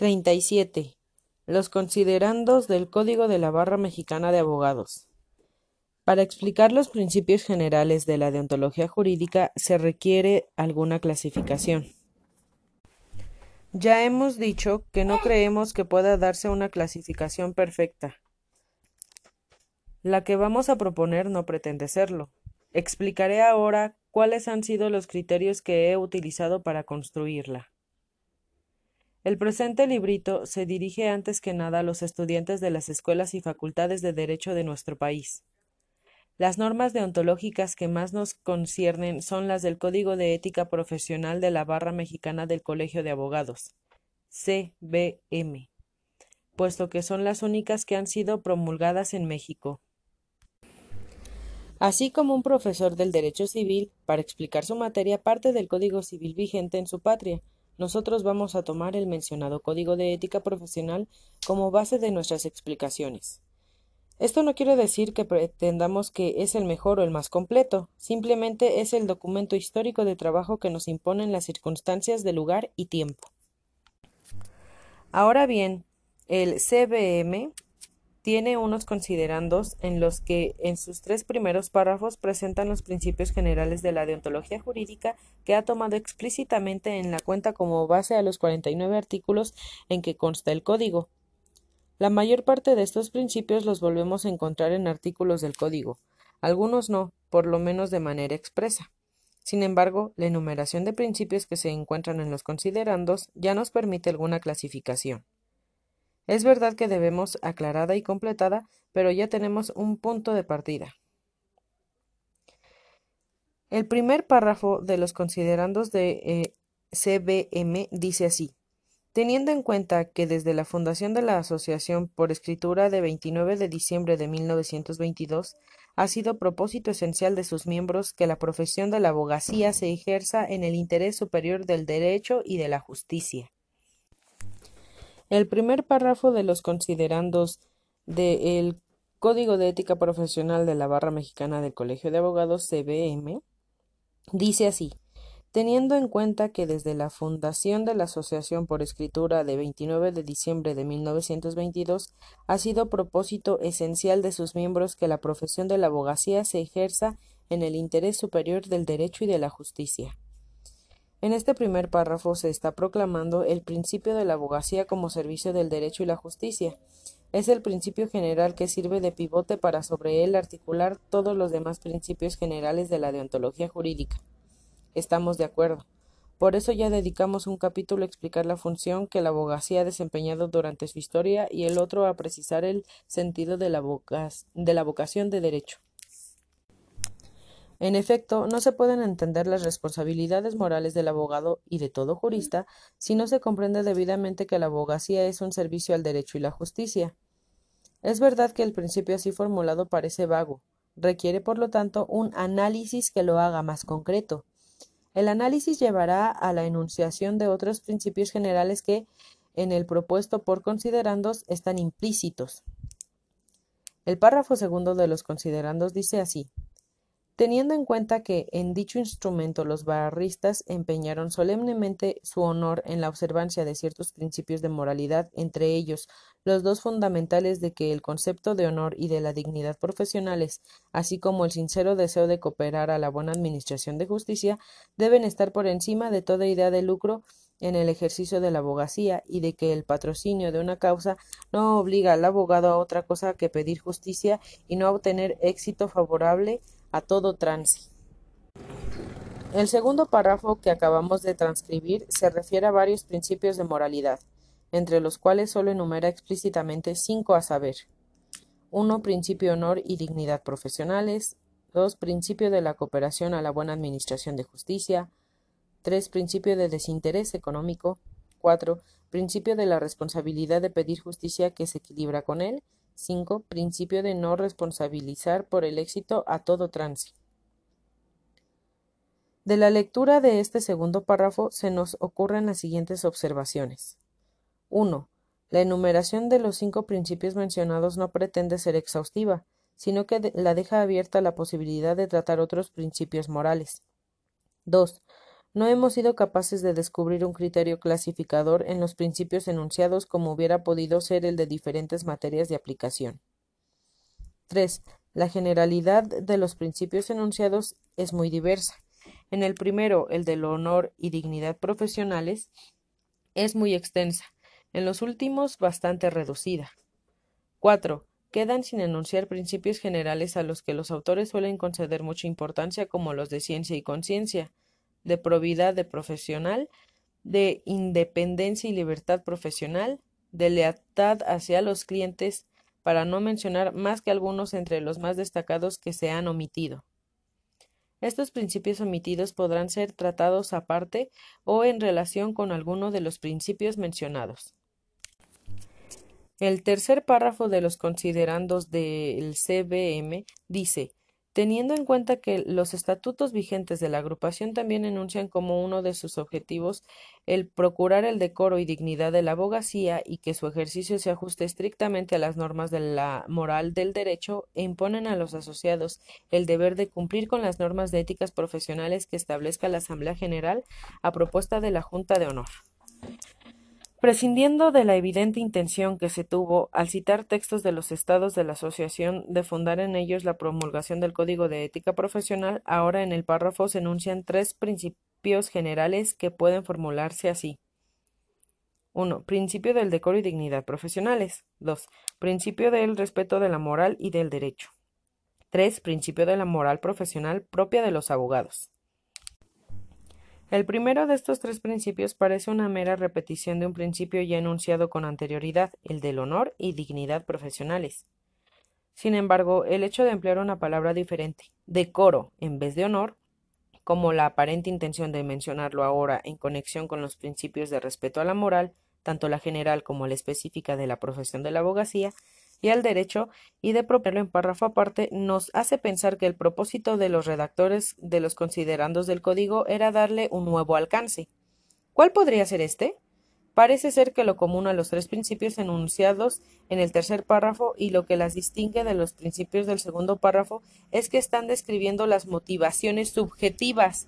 37. Los considerandos del Código de la Barra Mexicana de Abogados. Para explicar los principios generales de la deontología jurídica se requiere alguna clasificación. Ya hemos dicho que no creemos que pueda darse una clasificación perfecta. La que vamos a proponer no pretende serlo. Explicaré ahora cuáles han sido los criterios que he utilizado para construirla. El presente librito se dirige antes que nada a los estudiantes de las escuelas y facultades de Derecho de nuestro país. Las normas deontológicas que más nos conciernen son las del Código de Ética Profesional de la Barra Mexicana del Colegio de Abogados, CBM, puesto que son las únicas que han sido promulgadas en México. Así como un profesor del derecho civil, para explicar su materia, parte del Código Civil vigente en su patria, nosotros vamos a tomar el mencionado Código de Ética Profesional como base de nuestras explicaciones. Esto no quiere decir que pretendamos que es el mejor o el más completo, simplemente es el documento histórico de trabajo que nos imponen las circunstancias de lugar y tiempo. Ahora bien, el CBM tiene unos considerandos en los que en sus tres primeros párrafos presentan los principios generales de la deontología jurídica que ha tomado explícitamente en la cuenta como base a los 49 artículos en que consta el código. La mayor parte de estos principios los volvemos a encontrar en artículos del código, algunos no, por lo menos de manera expresa. Sin embargo, la enumeración de principios que se encuentran en los considerandos ya nos permite alguna clasificación. Es verdad que debemos aclarada y completada, pero ya tenemos un punto de partida. El primer párrafo de los considerandos de eh, CBM dice así. Teniendo en cuenta que desde la fundación de la asociación por escritura de 29 de diciembre de 1922 ha sido propósito esencial de sus miembros que la profesión de la abogacía se ejerza en el interés superior del derecho y de la justicia. El primer párrafo de los considerandos del Código de Ética Profesional de la Barra Mexicana del Colegio de Abogados CBM dice así Teniendo en cuenta que desde la fundación de la Asociación por Escritura de 29 de diciembre de 1922 ha sido propósito esencial de sus miembros que la profesión de la abogacía se ejerza en el interés superior del derecho y de la justicia. En este primer párrafo se está proclamando el principio de la abogacía como servicio del derecho y la justicia. Es el principio general que sirve de pivote para sobre él articular todos los demás principios generales de la deontología jurídica. Estamos de acuerdo. Por eso ya dedicamos un capítulo a explicar la función que la abogacía ha desempeñado durante su historia y el otro a precisar el sentido de la, vocación de derecho. En efecto, no se pueden entender las responsabilidades morales del abogado y de todo jurista si no se comprende debidamente que la abogacía es un servicio al derecho y la justicia. Es verdad que el principio así formulado parece vago, requiere por lo tanto un análisis que lo haga más concreto. El análisis llevará a la enunciación de otros principios generales que, en el propuesto por considerandos, están implícitos. El párrafo segundo de los considerandos dice así Teniendo en cuenta que en dicho instrumento los barristas empeñaron solemnemente su honor en la observancia de ciertos principios de moralidad, entre ellos los dos fundamentales de que el concepto de honor y de la dignidad profesionales, así como el sincero deseo de cooperar a la buena administración de justicia, deben estar por encima de toda idea de lucro en el ejercicio de la abogacía y de que el patrocinio de una causa no obliga al abogado a otra cosa que pedir justicia y no a obtener éxito favorable a todo trance. El segundo párrafo que acabamos de transcribir se refiere a varios principios de moralidad, entre los cuales solo enumera explícitamente cinco a saber. 1. Principio honor y dignidad profesionales. 2. Principio de la cooperación a la buena administración de justicia. 3. Principio de desinterés económico. 4. Principio de la responsabilidad de pedir justicia que se equilibra con él. 5. Principio de no responsabilizar por el éxito a todo trance. De la lectura de este segundo párrafo se nos ocurren las siguientes observaciones. 1. La enumeración de los cinco principios mencionados no pretende ser exhaustiva, sino que la deja abierta la posibilidad de tratar otros principios morales. 2. No hemos sido capaces de descubrir un criterio clasificador en los principios enunciados como hubiera podido ser el de diferentes materias de aplicación. 3. La generalidad de los principios enunciados es muy diversa. En el primero, el del honor y dignidad profesionales, es muy extensa. En los últimos, bastante reducida. 4. Quedan sin enunciar principios generales a los que los autores suelen conceder mucha importancia, como los de ciencia y conciencia, de probidad de profesional, de independencia y libertad profesional, de lealtad hacia los clientes, para no mencionar más que algunos entre los más destacados que se han omitido. Estos principios omitidos podrán ser tratados aparte o en relación con alguno de los principios mencionados. El tercer párrafo de los considerandos del CBM dice Teniendo en cuenta que los estatutos vigentes de la agrupación también enuncian como uno de sus objetivos el procurar el decoro y dignidad de la abogacía y que su ejercicio se ajuste estrictamente a las normas de la moral del derecho, e imponen a los asociados el deber de cumplir con las normas de éticas profesionales que establezca la Asamblea General a propuesta de la Junta de Honor. Prescindiendo de la evidente intención que se tuvo al citar textos de los estados de la Asociación de fundar en ellos la promulgación del Código de Ética Profesional, ahora en el párrafo se enuncian tres principios generales que pueden formularse así. 1. Principio del decoro y dignidad profesionales. 2. Principio del respeto de la moral y del derecho. 3. Principio de la moral profesional propia de los abogados. El primero de estos tres principios parece una mera repetición de un principio ya enunciado con anterioridad, el del honor y dignidad profesionales. Sin embargo, el hecho de emplear una palabra diferente, decoro, en vez de honor, como la aparente intención de mencionarlo ahora en conexión con los principios de respeto a la moral, tanto la general como la específica de la profesión de la abogacía, y al derecho y de proponerlo en párrafo aparte nos hace pensar que el propósito de los redactores de los considerandos del código era darle un nuevo alcance. ¿Cuál podría ser este? Parece ser que lo común a los tres principios enunciados en el tercer párrafo y lo que las distingue de los principios del segundo párrafo es que están describiendo las motivaciones subjetivas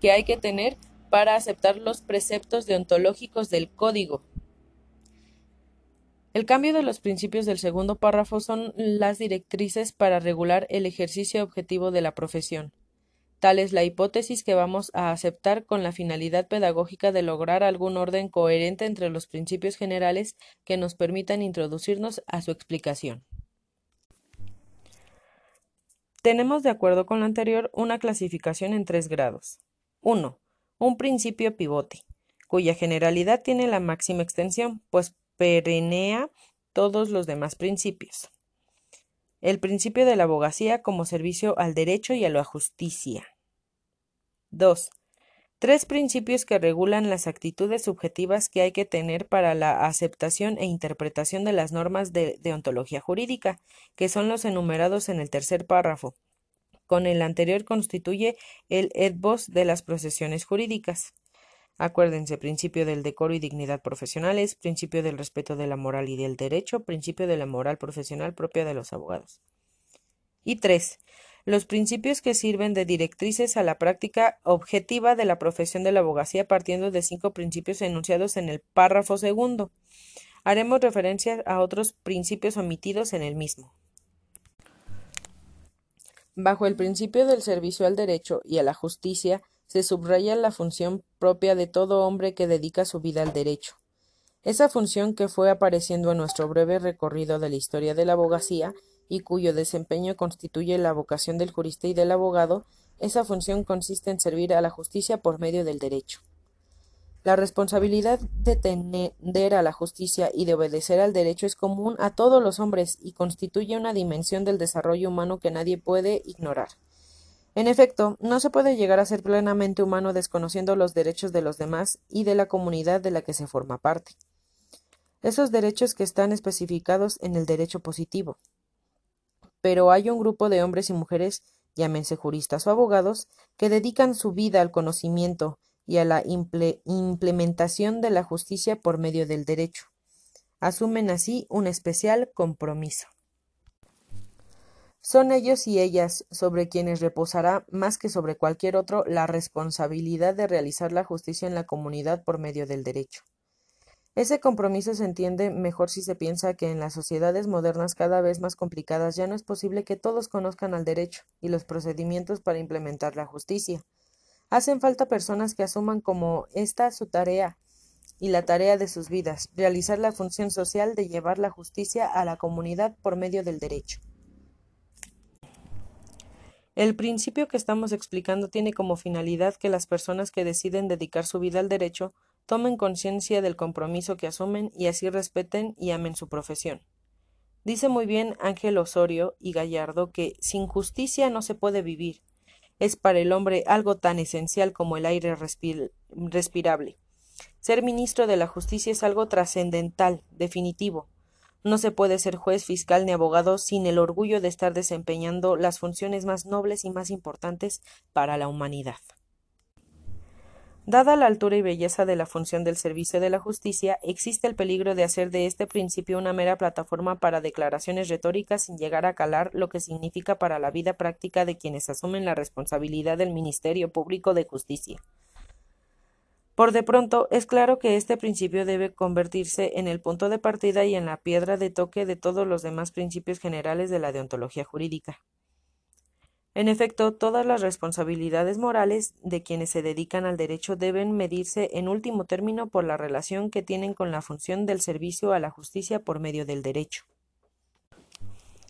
que hay que tener para aceptar los preceptos deontológicos del código. El cambio de los principios del segundo párrafo son las directrices para regular el ejercicio objetivo de la profesión. Tal es la hipótesis que vamos a aceptar con la finalidad pedagógica de lograr algún orden coherente entre los principios generales que nos permitan introducirnos a su explicación. Tenemos, de acuerdo con lo anterior, una clasificación en tres grados. 1. Un principio pivote, cuya generalidad tiene la máxima extensión, pues perenea todos los demás principios. El principio de la abogacía como servicio al derecho y a la justicia. 2. Tres principios que regulan las actitudes subjetivas que hay que tener para la aceptación e interpretación de las normas de deontología jurídica, que son los enumerados en el tercer párrafo. Con el anterior constituye el etbos de las procesiones jurídicas. Acuérdense, principio del decoro y dignidad profesionales, principio del respeto de la moral y del derecho, principio de la moral profesional propia de los abogados. Y tres, los principios que sirven de directrices a la práctica objetiva de la profesión de la abogacía partiendo de cinco principios enunciados en el párrafo segundo. Haremos referencia a otros principios omitidos en el mismo. Bajo el principio del servicio al derecho y a la justicia, se subraya la función propia de todo hombre que dedica su vida al derecho. Esa función que fue apareciendo en nuestro breve recorrido de la historia de la abogacía y cuyo desempeño constituye la vocación del jurista y del abogado, esa función consiste en servir a la justicia por medio del derecho. La responsabilidad de tender a la justicia y de obedecer al derecho es común a todos los hombres y constituye una dimensión del desarrollo humano que nadie puede ignorar. En efecto, no se puede llegar a ser plenamente humano desconociendo los derechos de los demás y de la comunidad de la que se forma parte. Esos derechos que están especificados en el derecho positivo. Pero hay un grupo de hombres y mujeres, llámense juristas o abogados, que dedican su vida al conocimiento y a la implementación de la justicia por medio del derecho. Asumen así un especial compromiso. Son ellos y ellas sobre quienes reposará, más que sobre cualquier otro, la responsabilidad de realizar la justicia en la comunidad por medio del derecho. Ese compromiso se entiende mejor si se piensa que en las sociedades modernas cada vez más complicadas ya no es posible que todos conozcan al derecho y los procedimientos para implementar la justicia. Hacen falta personas que asuman como esta su tarea y la tarea de sus vidas, realizar la función social de llevar la justicia a la comunidad por medio del derecho. El principio que estamos explicando tiene como finalidad que las personas que deciden dedicar su vida al derecho tomen conciencia del compromiso que asumen y así respeten y amen su profesión. Dice muy bien Ángel Osorio y Gallardo que sin justicia no se puede vivir. Es para el hombre algo tan esencial como el aire respirable. Ser ministro de la justicia es algo trascendental, definitivo. No se puede ser juez, fiscal ni abogado sin el orgullo de estar desempeñando las funciones más nobles y más importantes para la humanidad. Dada la altura y belleza de la función del servicio de la justicia, existe el peligro de hacer de este principio una mera plataforma para declaraciones retóricas sin llegar a calar lo que significa para la vida práctica de quienes asumen la responsabilidad del Ministerio Público de Justicia. Por de pronto, es claro que este principio debe convertirse en el punto de partida y en la piedra de toque de todos los demás principios generales de la deontología jurídica. En efecto, todas las responsabilidades morales de quienes se dedican al derecho deben medirse en último término por la relación que tienen con la función del servicio a la justicia por medio del derecho.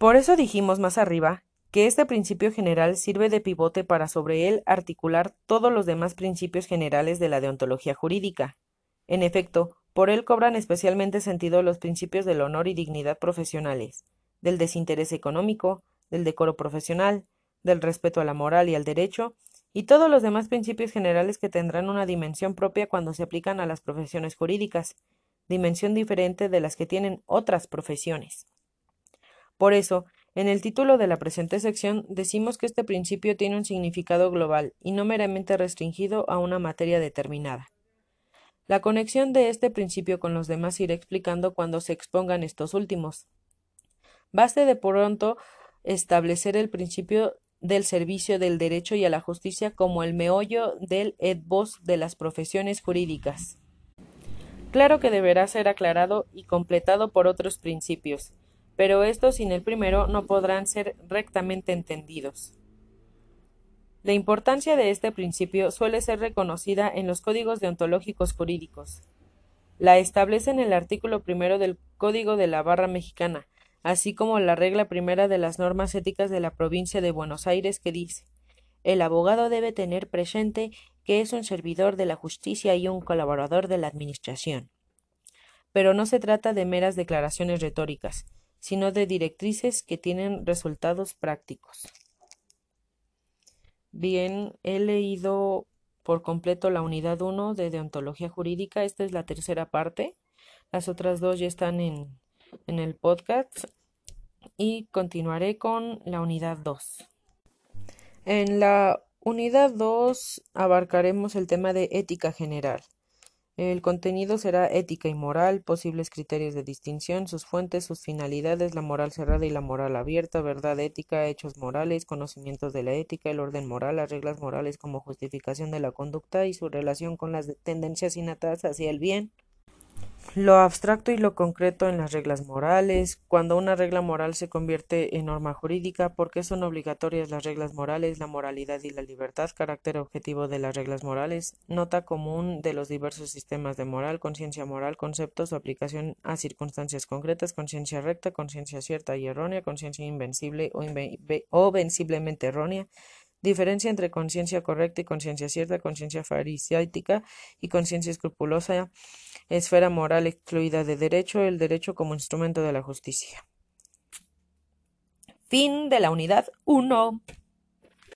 Por eso dijimos más arriba que este principio general sirve de pivote para sobre él articular todos los demás principios generales de la deontología jurídica. En efecto, por él cobran especialmente sentido los principios del honor y dignidad profesionales, del desinterés económico, del decoro profesional, del respeto a la moral y al derecho, y todos los demás principios generales que tendrán una dimensión propia cuando se aplican a las profesiones jurídicas, dimensión diferente de las que tienen otras profesiones. Por eso, en el título de la presente sección decimos que este principio tiene un significado global y no meramente restringido a una materia determinada. La conexión de este principio con los demás iré explicando cuando se expongan estos últimos. Baste de pronto establecer el principio del servicio del derecho y a la justicia como el meollo del ethos de las profesiones jurídicas. Claro que deberá ser aclarado y completado por otros principios, pero estos sin el primero no podrán ser rectamente entendidos. La importancia de este principio suele ser reconocida en los códigos deontológicos jurídicos. La establece en el artículo primero del Código de la Barra Mexicana, así como la regla primera de las normas éticas de la provincia de Buenos Aires que dice el abogado debe tener presente que es un servidor de la justicia y un colaborador de la Administración. Pero no se trata de meras declaraciones retóricas, sino de directrices que tienen resultados prácticos. Bien, he leído por completo la unidad 1 de deontología jurídica. Esta es la tercera parte. Las otras dos ya están en, en el podcast y continuaré con la unidad 2. En la unidad 2 abarcaremos el tema de ética general. El contenido será ética y moral, posibles criterios de distinción, sus fuentes, sus finalidades, la moral cerrada y la moral abierta, verdad ética, hechos morales, conocimientos de la ética, el orden moral, las reglas morales como justificación de la conducta y su relación con las tendencias innatas hacia el bien, lo abstracto y lo concreto en las reglas morales, cuando una regla moral se convierte en norma jurídica, por qué son obligatorias las reglas morales, la moralidad y la libertad, carácter objetivo de las reglas morales, nota común de los diversos sistemas de moral, conciencia moral, conceptos o aplicación a circunstancias concretas, conciencia recta, conciencia cierta y errónea, conciencia invencible o, o venciblemente errónea, Diferencia entre conciencia correcta y conciencia cierta, conciencia farisáica y conciencia escrupulosa, esfera moral excluida de derecho, el derecho como instrumento de la justicia. Fin de la unidad 1.